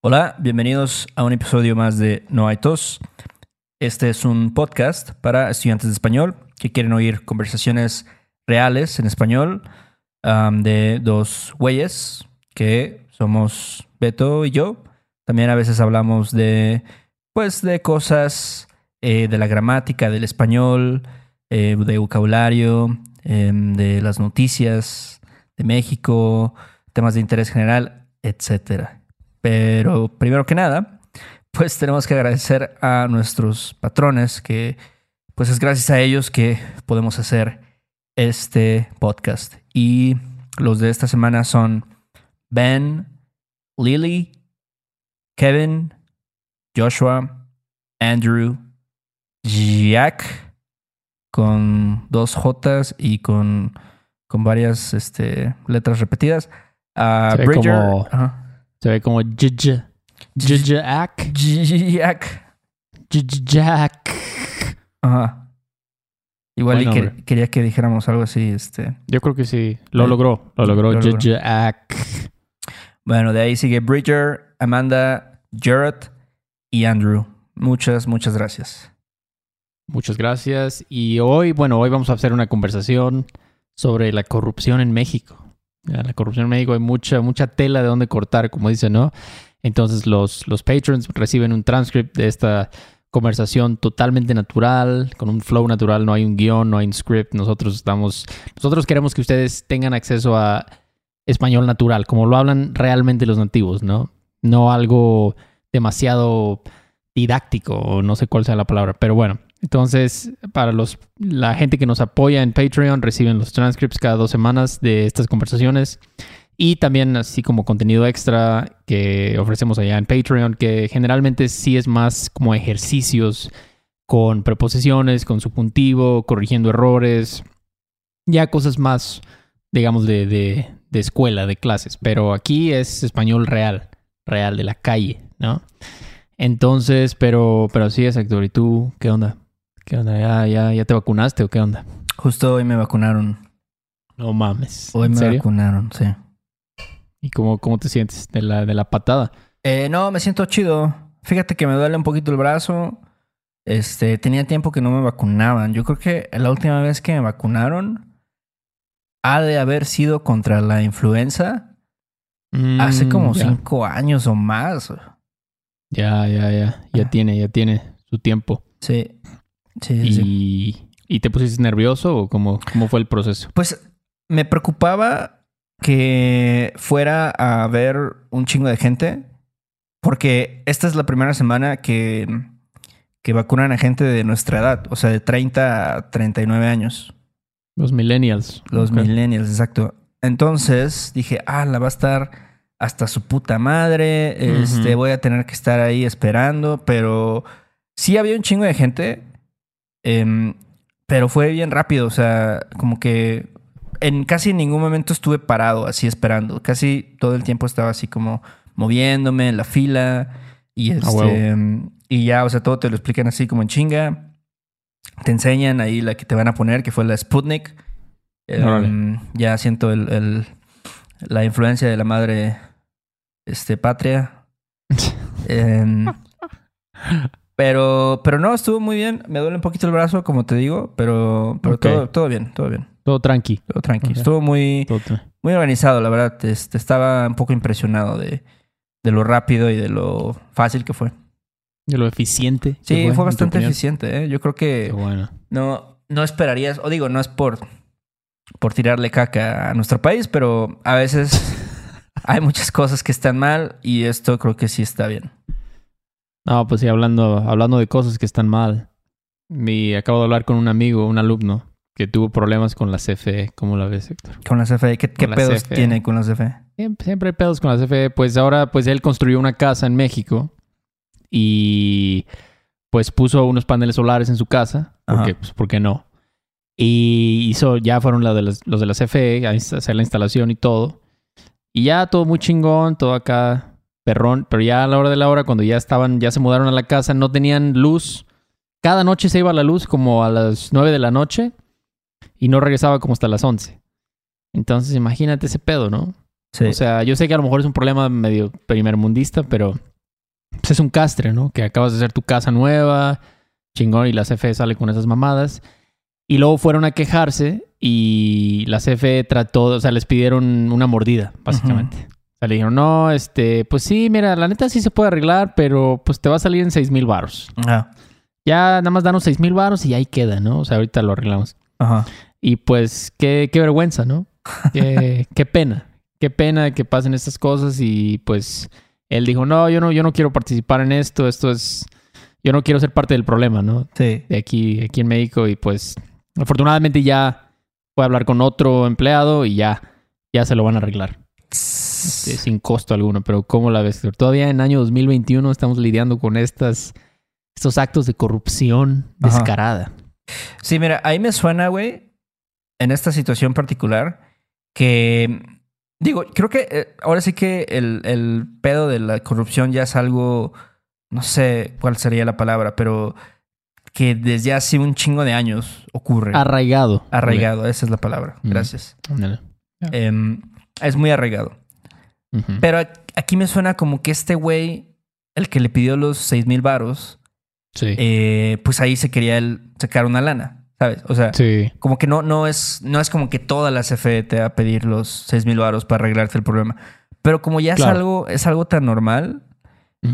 Hola, bienvenidos a un episodio más de No hay tos. Este es un podcast para estudiantes de español que quieren oír conversaciones reales en español um, de dos güeyes que somos Beto y yo. También a veces hablamos de, pues, de cosas eh, de la gramática del español, eh, de vocabulario, em, de las noticias de México, temas de interés general, etcétera. Pero primero que nada, pues tenemos que agradecer a nuestros patrones, que pues es gracias a ellos que podemos hacer este podcast. Y los de esta semana son Ben, Lily, Kevin, Joshua, Andrew, Jack, con dos Jotas y con, con varias este, letras repetidas. Uh, Bridger, como-. Se ve como J Jack. Jack. Jack. Ajá. Igual y Buen que- quería que dijéramos algo así, este. Yo creo que sí. Lo Eh, logró. Lo logró. lo logró. Jack. Bueno, de ahí sigue Bridger, Amanda, Jarrett y Andrew. Muchas, muchas gracias. Muchas gracias. Y hoy, bueno, hoy vamos a hacer una conversación sobre la corrupción en México. La corrupción en México hay mucha, mucha tela de donde cortar, como dicen, ¿no? Entonces los, los patrons reciben un transcript de esta conversación totalmente natural, con un flow natural, no hay un guion, no hay un script. Nosotros estamos, nosotros queremos que ustedes tengan acceso a español natural, como lo hablan realmente los nativos, ¿no? No algo demasiado didáctico, o no sé cuál sea la palabra, pero bueno. Entonces, para los, la gente que nos apoya en Patreon, reciben los transcripts cada dos semanas de estas conversaciones. Y también así como contenido extra que ofrecemos allá en Patreon, que generalmente sí es más como ejercicios con preposiciones, con subjuntivo, corrigiendo errores, ya cosas más, digamos, de, de, de escuela, de clases. Pero aquí es español real, real, de la calle, ¿no? Entonces, pero, pero sí, exacto. ¿Y tú qué onda? ¿Qué onda? ¿Ya, ya, ya te vacunaste o qué onda? Justo hoy me vacunaron. No mames. Hoy ¿En me serio? vacunaron, sí. ¿Y cómo, cómo te sientes de la, de la patada? Eh, no, me siento chido. Fíjate que me duele un poquito el brazo. Este, tenía tiempo que no me vacunaban. Yo creo que la última vez que me vacunaron ha de haber sido contra la influenza hace Mm, como ya. cinco años o más. Ya, ya, ya. Ya Ah. tiene, ya tiene su tiempo. Sí. Sí, sí. ¿Y, ¿y te pusiste nervioso o cómo, cómo fue el proceso? Pues me preocupaba que fuera a ver un chingo de gente, porque esta es la primera semana que, que vacunan a gente de nuestra edad, o sea, de 30 a 39 años, Los millennials. los millennials, exacto. Entonces dije, ah, la va a estar hasta su puta madre, este, voy a tener que estar ahí esperando, pero sí había un chingo de gente, em, pero fue bien rápido, o sea, como que en casi ningún momento estuve parado así esperando, casi todo el tiempo estaba así como moviéndome en la fila y A este, huevo. y ya, o sea, todo te lo explican así como en chinga. Te enseñan ahí la que te van a poner, que fue la Sputnik. Em, ya siento el, el- la influencia de la madre este, patria. Em, pero, pero no, estuvo muy bien. Me duele un poquito el brazo, como te digo, pero, pero todo, todo bien, todo bien. Todo tranqui. Todo tranqui. Estuvo muy, muy organizado, la verdad. Este, estaba un poco impresionado de, de lo rápido y de lo fácil que fue. De lo eficiente. Sí, fue bastante eficiente. ¿eh? Yo creo que bueno. no, no esperarías, o digo, no es por, por tirarle caca a nuestro país, pero a veces hay muchas cosas que están mal y esto creo que sí está bien. No, pues sí, hablando, hablando de cosas que están mal. Mi, acabo de hablar con un amigo, un alumno, que tuvo problemas con la CFE. ¿Cómo la ves, Héctor? Con la CFE, ¿qué, qué la pedos CFE. tiene con la CFE? Siempre, siempre hay pedos con la CFE. Pues ahora, pues él construyó una casa en México y pues puso unos paneles solares en su casa. Porque, Ajá. pues, ¿por qué no? Y hizo, ya fueron la de las- los de la CFE a hacer la instalación y todo. Y ya todo muy chingón, todo acá perrón. Pero ya a la hora de la hora, cuando ya estaban, ya se mudaron a la casa, no tenían luz. Cada noche se iba la luz como a las 9 de la noche y no regresaba como hasta las 11. Entonces imagínate ese pedo, ¿no? Sí. O sea, yo sé que a lo mejor es un problema medio primermundista, pero pues, es un castre, ¿no? Que acabas de hacer tu casa nueva, chingón, y la CFE sale con esas mamadas. Y luego fueron a quejarse y la CFE trató, o sea, les pidieron una mordida, básicamente. O sea, le dijeron, no, este, pues sí, mira, la neta sí se puede arreglar, pero pues te va a salir en seis mil baros. Ah, Ya nada más danos seis mil baros y ahí queda, ¿no? O sea, ahorita lo arreglamos. ajá. Y pues, qué, qué vergüenza, ¿no? Qué, qué pena. Qué pena que pasen estas cosas y pues él dijo, no, yo no, yo no quiero participar en esto, esto es, yo no quiero ser parte del problema, ¿no? Sí. De aquí, aquí en México y pues afortunadamente ya puede hablar con otro empleado y ya, ya se lo van a arreglar este, sin costo alguno. Pero ¿cómo la ves? Todavía en año 2021 estamos lidiando con estas, estos actos de corrupción Ajá. descarada. Sí, mira, ahí me suena, güey, en esta situación particular, que digo, creo que eh, ahora sí que el, el pedo de la corrupción ya es algo, no sé cuál sería la palabra, pero que desde hace un chingo de años ocurre. Arraigado. arraigado, esa es la palabra. Mm. Gracias. Em, es muy arraigado. Pero aquí me suena como que este güey, el que le pidió los seis mil varos, Sí. eh, pues ahí se quería él sacar una lana, ¿sabes? O sea, sí. como que no, no, es, no es como que toda la CFE te va a pedir los 6 mil baros para arreglarte el problema. Pero como ya Claro. es algo, es algo tan normal,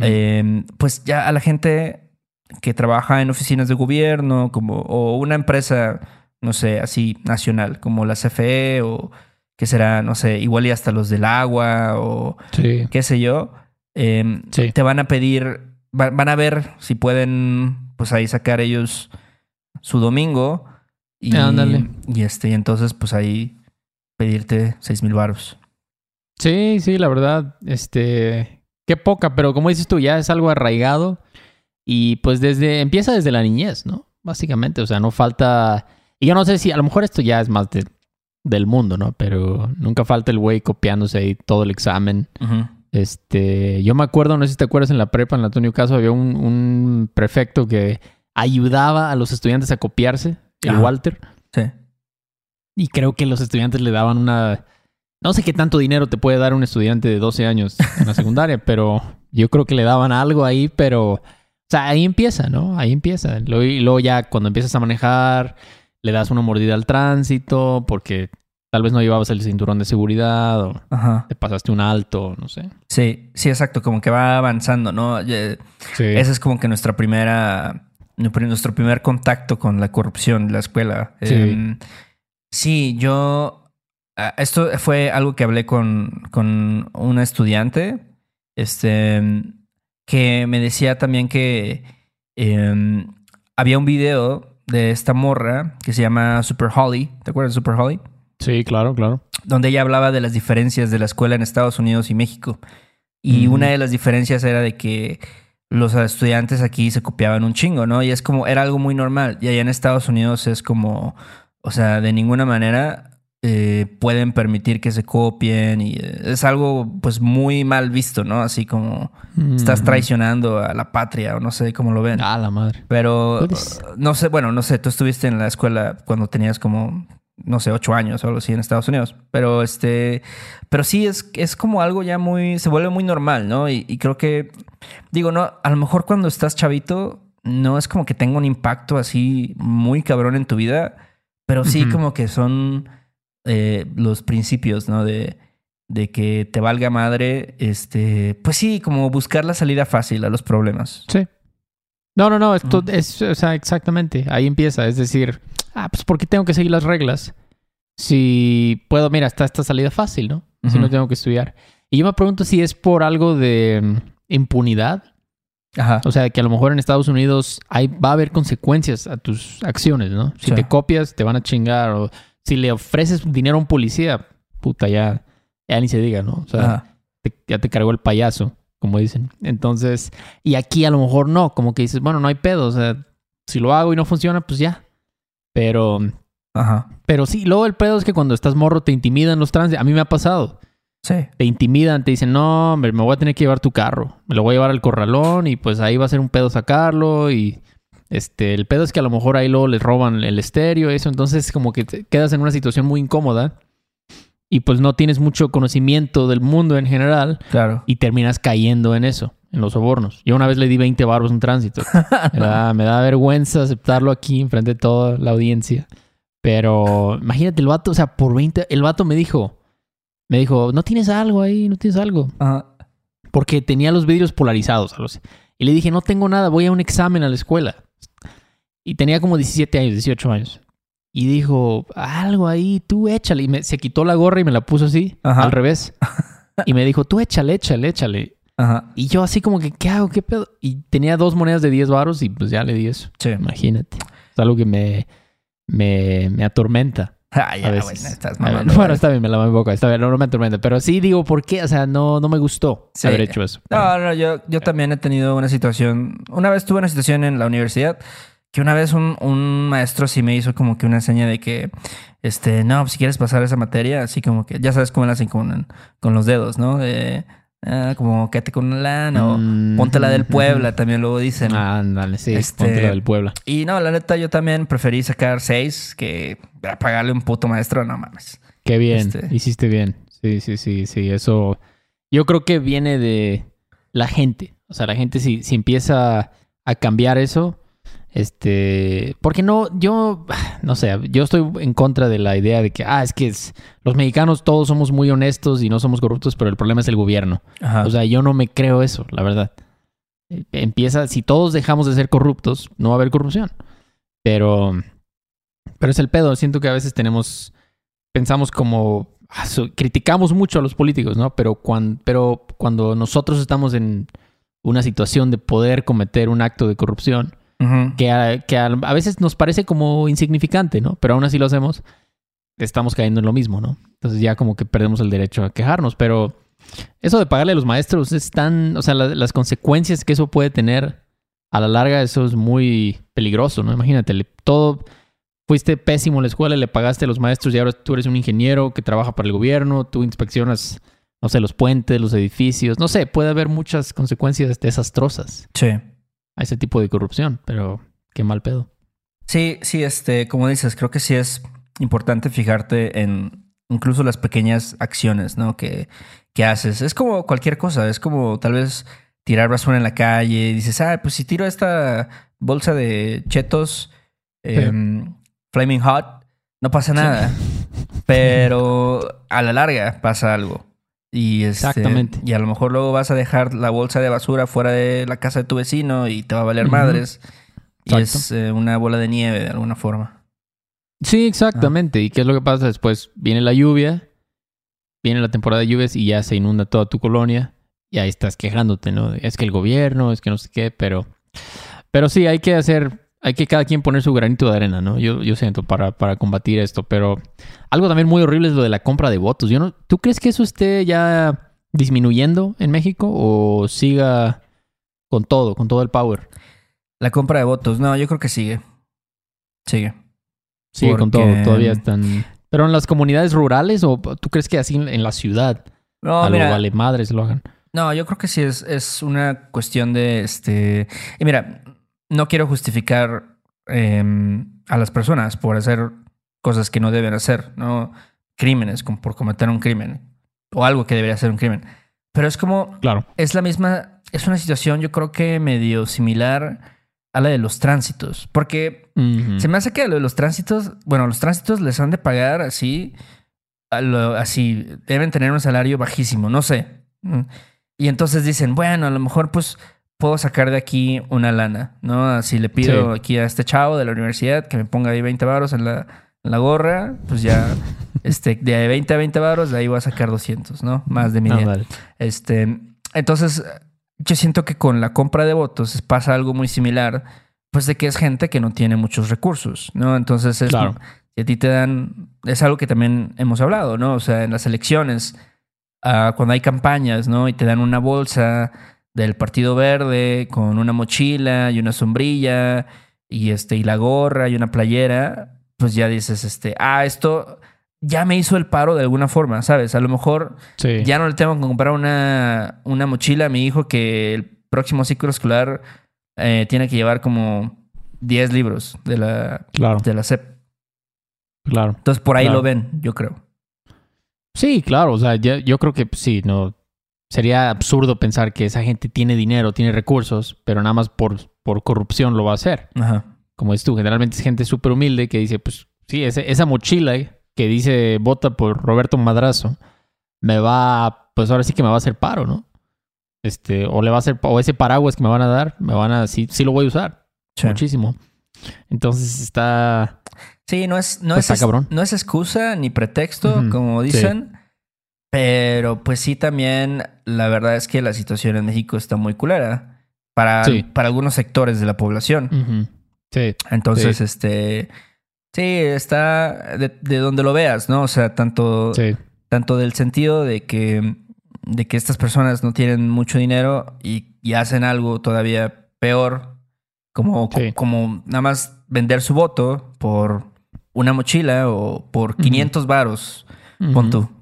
eh, pues ya a la gente que trabaja en oficinas de gobierno, como, o una empresa, no sé, así nacional, como la CFE, o que será, no sé, igual y hasta los del agua, o sí. qué sé yo, eh, Sí. te van a pedir, va- van a ver si pueden, pues ahí sacar ellos su domingo y, Ándale. y este, y entonces pues ahí pedirte seis mil baros. Sí, sí, la verdad, este, qué poca, pero como dices tú, ya es algo arraigado y pues desde, empieza desde la niñez, ¿no? Básicamente, o sea, no falta, y yo no sé si, a lo mejor esto ya es más de- del mundo, ¿no? Pero nunca falta el güey copiándose ahí todo el examen. Este, yo me acuerdo, no sé si te acuerdas en la prepa, en Antonio Caso, había un, un prefecto que ayudaba a los estudiantes a copiarse, el. Walter. Sí. Y creo que los estudiantes le daban una... No sé qué tanto dinero te puede dar un estudiante de 12 años en la secundaria, pero yo creo que le daban algo ahí, pero... O sea, ahí empieza, ¿no? Ahí empieza. Luego, y luego ya cuando empiezas a manejar, le das una mordida al tránsito porque tal vez no llevabas el cinturón de seguridad o Ajá. te pasaste un alto, no sé. Sí, sí, exacto, como que va avanzando, ¿no? Sí. Ese es como que nuestra primera, nuestro primer contacto con la corrupción en la escuela. Sí. Em, sí, yo, ah, esto fue algo que hablé con, con una estudiante, este, que me decía también que em, había un video de esta morra que se llama Super Holly. ¿Te acuerdas de Super Holly? Sí, claro, claro. donde ella hablaba de las diferencias de la escuela en Estados Unidos y México. Y una de las diferencias era de que los estudiantes aquí se copiaban un chingo, ¿no? Y es como, era algo muy normal. Y allá en Estados Unidos es como, o sea, de ninguna manera eh, pueden permitir que se copien y eh, es algo pues muy mal visto, ¿no? Así como estás Mm. traicionando a la patria o no sé cómo lo ven. Ah, la madre. Pero Pues- uh, no sé, bueno, no sé, tú estuviste en la escuela cuando tenías como, no sé, ocho años o algo así en Estados Unidos. Pero este, pero sí es, es como algo ya muy, se vuelve muy normal, ¿no? Y, y creo que, digo, no, a lo mejor cuando estás chavito, no es como que tenga un impacto así muy cabrón en tu vida, pero sí como que son eh, los principios, ¿no? De, de que te valga madre, este, pues sí, como buscar la salida fácil a los problemas. Sí. No, no, no, esto es, o sea, exactamente, ahí empieza, es decir, ah, pues ¿por qué tengo que seguir las reglas? Si puedo, mira, está esta salida fácil, ¿no? Si no tengo que estudiar. Y yo me pregunto si es por algo de mm, impunidad, Ajá. o sea, que a lo mejor en Estados Unidos hay, va a haber consecuencias a tus acciones, ¿no? Si Sí. te copias, te van a chingar, o si le ofreces dinero a un policía, puta, ya, ya ni se diga, ¿no? O sea, te- ya te cargó el payaso, como dicen. Entonces, y aquí a lo mejor no, como que dices, bueno, no hay pedo, o sea, si lo hago y no funciona, pues ya. Pero, Ajá. pero sí, luego el pedo es que cuando estás morro te intimidan los tránsitos. A mí me ha pasado. Sí. Te intimidan, te dicen, no, hombre, me voy a tener que llevar tu carro. Me lo voy a llevar al corralón y pues ahí va a ser un pedo sacarlo y... Este, el pedo es que a lo mejor ahí luego les roban el estéreo eso, entonces como que te quedas en una situación muy incómoda y pues no tienes mucho conocimiento del mundo en general Claro. y terminas cayendo en eso, en los sobornos. Yo una vez le di 20 baros en tránsito. me, da, me da vergüenza aceptarlo aquí enfrente de toda la audiencia. Pero imagínate el vato, o sea, por 20, el vato me dijo, me dijo, no tienes algo ahí, no tienes algo. Ajá. Porque tenía los vidrios polarizados. así. Y le dije, no tengo nada, voy a un examen a la escuela. Y tenía como 17 años, 18 años. Y dijo, algo ahí, tú échale. Y me, se quitó la gorra y me la puso así, Ajá. al revés. Y me dijo, tú échale, échale, échale. Ajá. Y yo así como que, ¿qué hago? ¿Qué pedo? Y tenía dos monedas de 10 varos y pues ya le di eso. Sí. Imagínate. Es algo que me, me, me atormenta. Ah, ya, a bueno, estás ver, mamando. bueno, está bien, me la boca. Está bien, no, no me atormenta. Pero sí digo, ¿por qué? O sea, no, no me gustó Sí. haber hecho eso. No, no, yo, yo también he tenido una situación. Una vez tuve una situación en la universidad que una vez un, un maestro sí me hizo como que una seña de que, este, no, pues, si quieres pasar esa materia, así como que, ya sabes cómo la hacen con, con los dedos, ¿no? De, ah, como quédate con una lana o Mm, ponte la del. Puebla, también luego dicen. Ándale, sí, Este- ponte la del Puebla. Y no, la neta, yo también preferí sacar seis que pagarle un puto maestro, no mames. Qué bien, este- hiciste bien. Sí, sí, sí, sí. Eso yo creo que viene de la gente. O sea, la gente si, si empieza a cambiar eso, este, porque no, yo, no sé, yo estoy en contra de la idea de que, ah, es que es- los mexicanos todos somos muy honestos y no somos corruptos, pero el problema es el gobierno. Ajá. O sea, yo no me creo eso, la verdad. Eh, Empieza, si todos dejamos de ser corruptos, no va a haber corrupción. Pero, pero es el pedo. Siento que a veces tenemos, pensamos como, ah, criticamos mucho a los políticos, ¿no? Pero cuando, pero cuando nosotros estamos en una situación de poder cometer un acto de corrupción, Que, a, que a, a veces nos parece como insignificante, ¿no? Pero aún así lo hacemos, estamos cayendo en lo mismo, ¿no? Entonces ya como que perdemos el derecho a quejarnos, pero eso de pagarle a los maestros es tan, o sea, la- las consecuencias que eso puede tener a la larga, eso es muy peligroso, ¿no? Imagínate, le- todo, fuiste pésimo en la escuela, le pagaste a los maestros y ahora tú eres un ingeniero que trabaja para el gobierno, tú inspeccionas, no sé, los puentes, los edificios, no sé, puede haber muchas consecuencias desastrosas Sí. A ese tipo de corrupción, pero qué mal pedo. Sí, sí, este, como dices, creo que sí es importante fijarte en incluso las pequeñas acciones, ¿no? Que, que haces. Es como cualquier cosa, es como tal vez tirar basura en la calle y dices, ah, pues si tiro esta bolsa de chetos em, Flaming Hot, no pasa nada. Pero a la larga pasa algo. Y este, Exactamente. Y a lo mejor luego vas a dejar la bolsa de basura fuera de la casa de tu vecino y te va a valer madres. Y es eh, una bola de nieve de alguna forma. Sí, exactamente. ¿Y qué es lo que pasa después? Viene la lluvia, viene la temporada de lluvias y ya se inunda toda tu colonia y ahí estás quejándote, ¿no? Es que el gobierno, es que no sé qué, pero, pero sí, hay que hacer, hay que cada quien poner su granito de arena, ¿no? Yo, yo siento para, para combatir esto, pero algo también muy horrible es lo de la compra de votos. Yo no, ¿Tú crees que eso esté ya disminuyendo en México o siga con todo, con todo el power? La compra de votos, no, yo creo que sigue. Sigue. Sigue con todo, todavía están... Pero en las comunidades rurales o tú crees que así en la ciudad No, a lo mira, vale madres lo hagan? no, yo creo que sí es, es una cuestión de este. Y mira, no quiero justificar em, a las personas por hacer cosas que no deben hacer, ¿no? Crímenes, como por cometer un crimen. O algo que debería ser un crimen. Pero es como Claro. es la misma, es una situación yo creo que medio similar a la de los tránsitos, porque se me hace que a lo de los tránsitos, bueno, los tránsitos les han de pagar así, a lo- así, deben tener un salario bajísimo, no sé. Mm. Y entonces dicen, bueno, a lo mejor pues puedo sacar de aquí una lana, ¿no? Así le pido Sí. aquí a este chavo de la universidad que me ponga ahí 20 varos en la, en la gorra, pues ya, este, de 20 a 20 varos, de ahí voy a sacar 200, ¿no? Más de mi Ah, vale. Este, entonces, yo siento que con la compra de votos pasa algo muy similar, pues de que es gente que no tiene muchos recursos, ¿no? Entonces, es, Claro. si a ti te dan, es algo que también hemos hablado, ¿no? O sea, en las elecciones, ah, cuando hay campañas, ¿no? Y te dan una bolsa del Partido Verde con una mochila y una sombrilla y este y la gorra y una playera, pues ya dices, este, ah, esto ya me hizo el paro de alguna forma, ¿sabes? A lo mejor Sí. ya no le tengo que comprar una, una mochila a mi hijo que el próximo ciclo escolar eh, tiene que llevar como 10 libros de la, Claro, de la SEP. claro. Entonces por ahí Claro. lo ven, yo creo. Sí, claro, o sea, ya- yo creo que sí, no. Sería absurdo pensar que esa gente tiene dinero, tiene recursos, pero nada más por, por corrupción lo va a hacer. Ajá. Como es tú, generalmente es gente súper humilde que dice, pues sí, ese- esa mochila que dice vota por Roberto Madrazo, me va, pues ahora sí que me va a hacer paro, ¿no? Este, o le va a hacer, o ese paraguas que me van a dar, me van a, sí, sí lo voy a usar, Sí. muchísimo. Entonces está, Sí, no es, no, Pues es, está cabrón. no es excusa ni pretexto, como sí. Pero pues sí, también la verdad es que la situación en México está muy culera para, Sí. para algunos sectores de la población. sí, Entonces, Sí. este, sí, está de, de donde lo veas, ¿no? O sea, tanto, sí, tanto del sentido de que, de que estas personas no tienen mucho dinero y, y hacen algo todavía peor, como, Sí. como nada más vender su voto por una mochila o por 500 varos,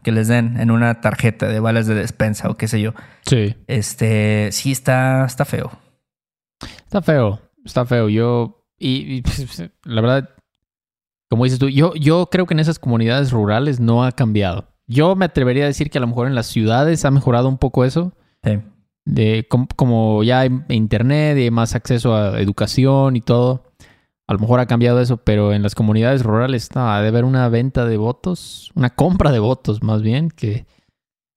que les den en una tarjeta de balas de despensa o qué sé yo. sí. Este, sí está, está feo. Está feo, está feo. Yo, y, y, pues, la verdad, como dices tú, yo, yo creo que en esas comunidades rurales no ha cambiado. Yo me atrevería a decir que a lo mejor en las ciudades ha mejorado un poco eso, Sí. de com- como ya hay internet y hay más acceso a educación y todo. A lo mejor ha cambiado eso, pero en las comunidades rurales no, ha de haber una venta de votos, una compra de votos más bien, que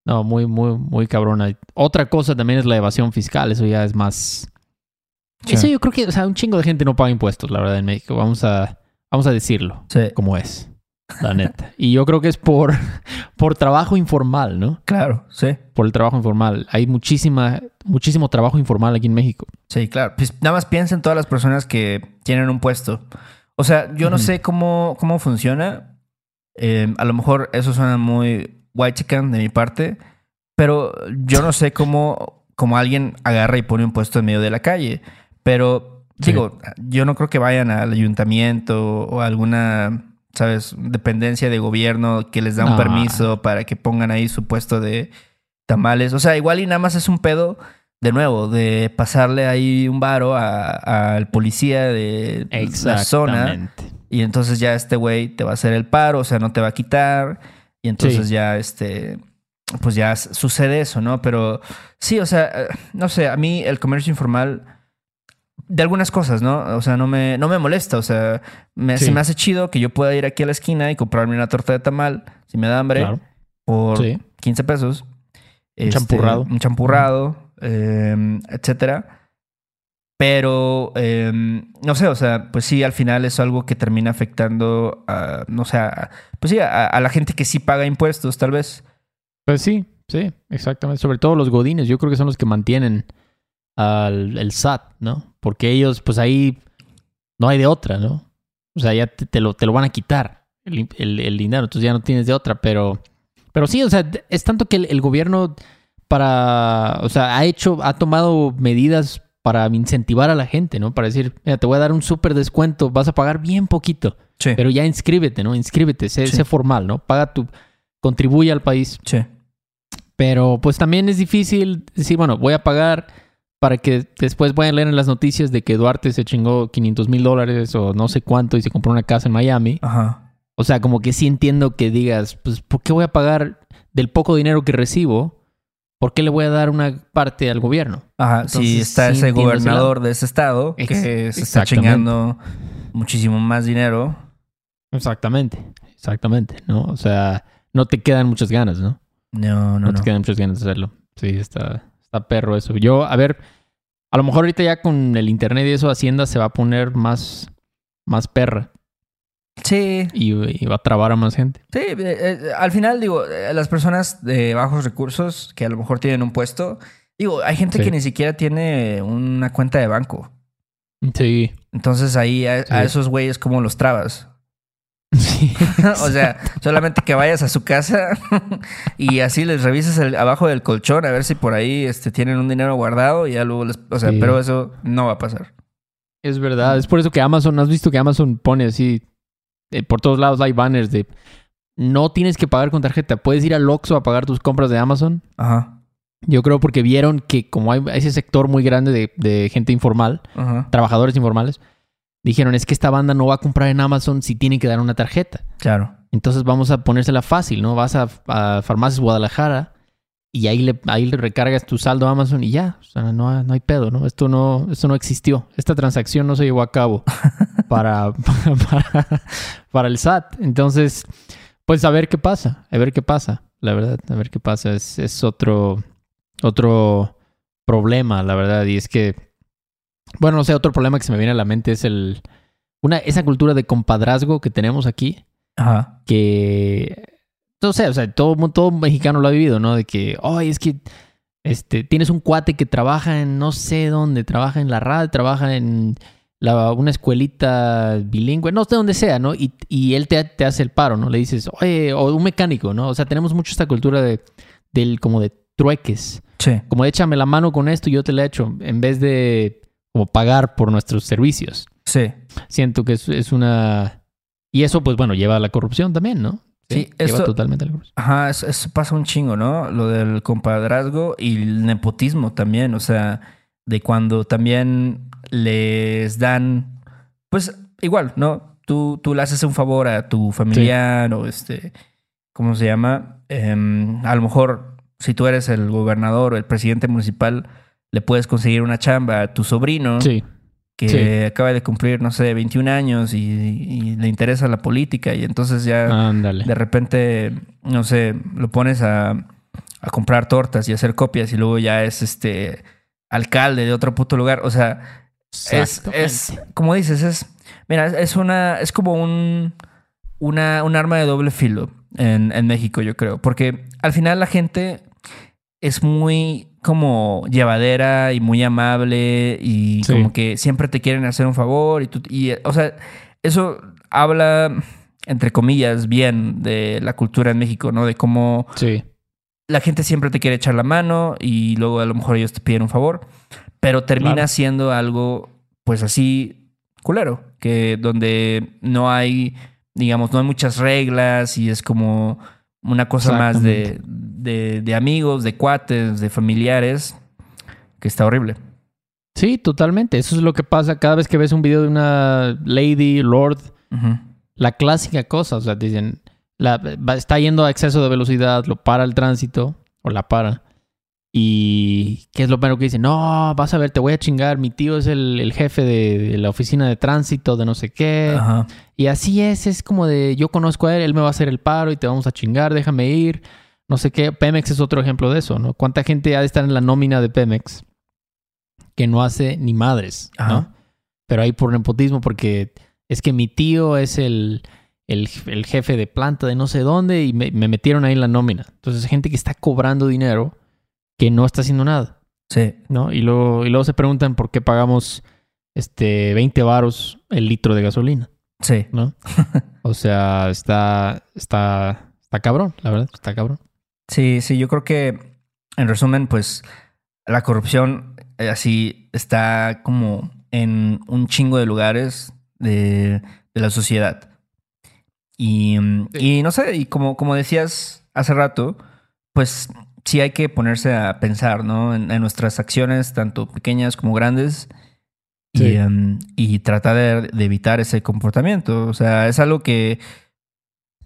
no, muy, muy, muy cabrona. Otra cosa también es la evasión fiscal, eso ya es más... Sí. Eso yo creo que, o sea, un chingo de gente no paga impuestos, la verdad, en México. Vamos a, vamos a decirlo Sí, como es, la neta. Y yo creo que es por, por trabajo informal, ¿no? claro, sí. Por el trabajo informal. Hay muchísima, muchísimo trabajo informal aquí en México. Sí, claro. Pues nada más piensa en todas las personas que tienen un puesto. O sea, yo no sé cómo, cómo funciona. Eh, a lo mejor eso suena muy white chicken de mi parte, pero yo no sé cómo, cómo alguien agarra y pone un puesto en medio de la calle. Pero Sí. digo, yo no creo que vayan al ayuntamiento o a alguna, ¿sabes?, dependencia de gobierno que les da un No. permiso para que pongan ahí su puesto de tamales. O sea, igual y nada más es un pedo de nuevo, de pasarle ahí un varo a- al policía de la zona. Y entonces ya este güey te va a hacer el paro, o sea, no te va a quitar. Y entonces Sí. ya, este, pues ya sucede eso, ¿no? Pero sí, o sea, eh, no sé, a mí el comercio informal, de algunas cosas, ¿no? O sea, no me, no me molesta, o sea, me, Sí. se me hace chido que yo pueda ir aquí a la esquina y comprarme una torta de tamal, si me da hambre, Claro. por Sí. 15 pesos. Este, champurrado. Un champurrado, eh, etcétera. Pero, eh, no sé, o sea, pues sí, al final es algo que termina afectando a, no sé, a- pues sí, a, a la gente que sí paga impuestos, tal vez. Pues sí, sí, exactamente. Sobre todo los godines, yo creo que son los que mantienen al el SAT, ¿no? Porque ellos, pues ahí no hay de otra, ¿no? O sea, ya te, te lo, te lo van a quitar el, el- el dinero, entonces ya no tienes de otra, pero, pero sí, o sea, es tanto que el, el gobierno para, o sea, ha hecho, ha tomado medidas para incentivar a la gente, ¿no? Para decir, mira, te voy a dar un súper descuento, vas a pagar bien poquito, Sí. pero ya inscríbete, ¿no? Inscríbete, sé, Sí. sé formal, ¿no? Paga tu, contribuye al país. sí. Pero pues también es difícil decir, bueno, voy a pagar para que después vayan a leer en las noticias de que Duarte se chingó 500 mil dólares o no sé cuánto y se compró una casa en Miami. Ajá. O sea, como que sí entiendo que digas, pues, ¿por qué voy a pagar del poco dinero que recibo? ¿Por qué le voy a dar una parte al gobierno? Ajá. si está sí ese gobernador de ese estado que se está chingando muchísimo más dinero. Exactamente, exactamente, ¿no? O sea, no te quedan muchas ganas, ¿no? No, no, No, no. te quedan muchas ganas de hacerlo. Sí, está, está perro eso. Yo, a ver, a lo mejor ahorita ya con el internet y eso, Hacienda se va a poner más, más perra Sí, y, y va a trabar a más gente. Sí, eh, eh, al final digo, eh, las personas de bajos recursos que a lo mejor tienen un puesto, digo, hay gente Sí. que ni siquiera tiene una cuenta de banco. Sí. Entonces ahí a, a esos güeyes como los trabas. Sí. o sea, solamente que vayas a su casa y así les revisas el, abajo del colchón a ver si por ahí este, tienen un dinero guardado y ya luego les... O sea, Sí. pero eso no va a pasar. Es verdad. Es por eso que Amazon, ¿has visto que Amazon pone así, eh, por todos lados hay banners de no tienes que pagar con tarjeta, puedes ir al Oxxo a pagar tus compras de Amazon? Ajá, Yo creo porque vieron que como hay ese sector muy grande de, de gente informal, ajá, trabajadores informales, dijeron es que esta banda no va a comprar en Amazon si tiene que dar una tarjeta. claro. Entonces vamos a ponérsela fácil, ¿no? Vas a, a Farmacias Guadalajara y ahí le, ahí le recargas tu saldo a Amazon y ya. O sea, no, no hay pedo, ¿no? Esto no, esto no existió. Esta transacción no se llevó a cabo para, para, para el SAT. Entonces, pues a ver qué pasa, a ver qué pasa, la verdad, a ver qué pasa. Es, es otro, otro problema, la verdad. Y es que, bueno, no sé, otro problema que se me viene a la mente es el, una, esa cultura de compadrazgo que tenemos aquí, Ajá. que, no sé, o sea, todo, todo mexicano lo ha vivido, ¿no? De que, ay, es que este, tienes un cuate que trabaja en no sé dónde, trabaja en la radio, trabaja en la, una escuelita bilingüe, no sé dónde sea, ¿no? Y, y él te, te, hace el paro, ¿no? Le dices, oye, o un mecánico, ¿no? O sea, tenemos mucho esta cultura de, del, como de trueques. Sí. Como échame la mano con esto y yo te la echo, en vez de como pagar por nuestros servicios. Sí. Siento que es, es una... Y eso, pues bueno, lleva a la corrupción también, ¿no? Sí, lleva esto- totalmente a la corrupción. Ajá, eso, eso pasa un chingo, ¿no? Lo del compadrazgo y el nepotismo también, o sea, de cuando también les dan, pues igual, ¿no? Tú, tú le haces un favor a tu familiar o este, ¿cómo se llama? Em, a lo mejor si tú eres el gobernador o el presidente municipal, le puedes conseguir una chamba a tu sobrino Sí, que sí. acaba de cumplir, no sé, 21 años y, y le interesa la política y entonces ya ándale. de repente, no sé, lo pones a, a comprar tortas y hacer copias y luego ya es este alcalde de otro puto lugar. O sea, es, es como dices, es, mira, es- es una, es como un, una, un arma de doble filo en, en México, yo creo, porque al final la gente es muy como llevadera y muy amable y Sí. como que siempre te quieren hacer un favor y tú, y, o sea, eso habla entre comillas bien de la cultura en México, ¿no? De cómo Sí, la gente siempre te quiere echar la mano y luego a lo mejor ellos te piden un favor, pero termina Claro. siendo algo pues así culero, que donde no hay, digamos, no hay muchas reglas y es como una cosa más de, de, de amigos, de cuates, de familiares, que está horrible. sí, totalmente. Eso es lo que pasa cada vez que ves un video de una lady, lord, la clásica cosa, o sea, dicen, la, va- está yendo a exceso de velocidad, lo para el tránsito, o la para. Y ¿qué es lo primero que dice? No, vas a ver, te voy a chingar, mi tío es el, el jefe de, de la oficina de tránsito, de no sé qué. Ajá. Y así es, es como de, yo conozco a él, él me va a hacer el paro y te vamos a chingar, déjame ir. No sé qué, Pemex es otro ejemplo de eso, ¿no? ¿Cuánta gente ha de estar en la nómina de Pemex que no hace ni madres, ¿no? Pero ahí por nepotismo, porque es que mi tío es el, el, el jefe de planta de no sé dónde y me, me metieron ahí en la nómina. Entonces, gente que está cobrando dinero que no está haciendo nada, Sí. ¿no? Y luego, y luego se preguntan por qué pagamos este 20 varos el litro de gasolina, Sí. ¿no? o sea, está, está, está cabrón, la verdad, está cabrón. Sí, sí, yo creo que en resumen, pues la corrupción eh, así está como en un chingo de lugares de, de la sociedad. Y, Sí. y no sé, y como, como decías hace rato, pues sí hay que ponerse a pensar, ¿no? En, en nuestras acciones, tanto pequeñas como grandes, y, Sí. em, y tratar de, de evitar ese comportamiento. O sea, es algo que,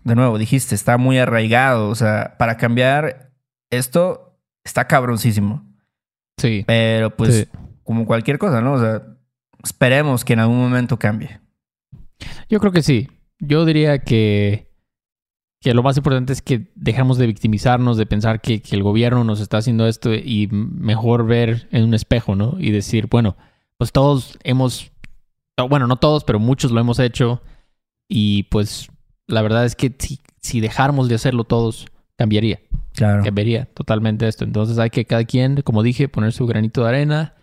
de nuevo, dijiste, está muy arraigado. O sea, para cambiar esto está cabroncísimo. Sí. Pero pues, Sí. como cualquier cosa, ¿no? O sea, esperemos que en algún momento cambie. Yo creo que sí. Yo diría que, que lo más importante es que dejamos de victimizarnos, de pensar que, que el gobierno nos está haciendo esto y mejor ver en un espejo, ¿no? Y decir, bueno, pues todos hemos, no, bueno, no todos, pero muchos lo hemos hecho y pues la verdad es que si, si dejáramos de hacerlo todos, cambiaría, Claro. cambiaría totalmente esto. Entonces hay que cada quien, como dije, poner su granito de arena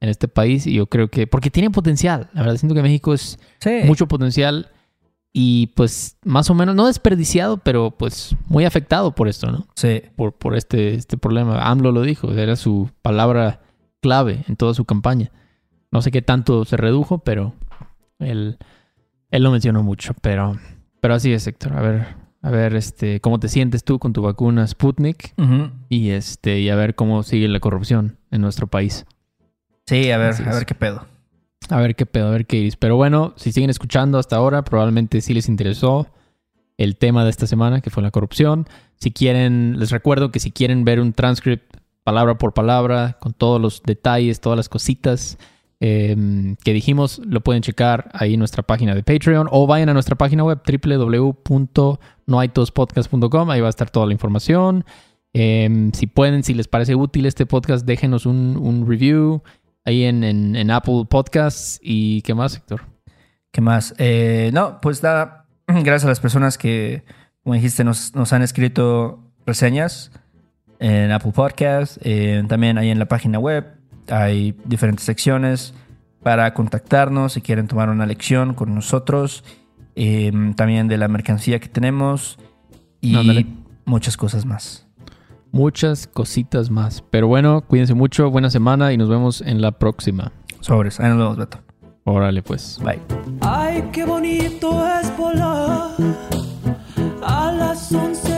en este país y yo creo que, porque tiene potencial, la verdad siento que México es Sí. mucho potencial y pues más o menos, no desperdiciado, pero pues muy afectado por esto, ¿no? Sí. Por, por este, este problema. AMLO lo dijo, era su palabra clave en toda su campaña. No sé qué tanto se redujo, pero él, él lo mencionó mucho. Pero, pero así es, Héctor. A ver, a ver este, cómo te sientes tú con tu vacuna Sputnik y, este, y a ver cómo sigue la corrupción en nuestro país. Sí, a ver, Así a es. ver qué pedo. A ver qué pedo, a ver qué iris. Pero bueno, si siguen escuchando hasta ahora, probablemente sí les interesó. el tema de esta semana, que fue la corrupción. Si quieren, les recuerdo que si quieren ver un transcript palabra por palabra, con todos los detalles, todas las cositas em, que dijimos, lo pueden checar ahí en nuestra página de Patreon o vayan a nuestra página web www.noaitospodcast.com. Ahí va a estar toda la información. Em, si pueden, si les parece útil este podcast, déjenos un, review ahí en, Apple Podcasts. ¿Y qué más, Héctor? ¿Qué más? Eh, no, pues nada, gracias a las personas que, como dijiste, nos, nos han escrito reseñas en Apple Podcast, eh, también ahí en la página web hay diferentes secciones para contactarnos si quieren tomar una lección con nosotros, eh, también de la mercancía que tenemos y muchas cosas más. Muchas cositas más. Pero bueno, cuídense mucho, buena semana y nos vemos en la próxima. Sobres, ahí nos vemos, Beto. Órale, pues. Bye. Ay, qué bonito es volar a las 11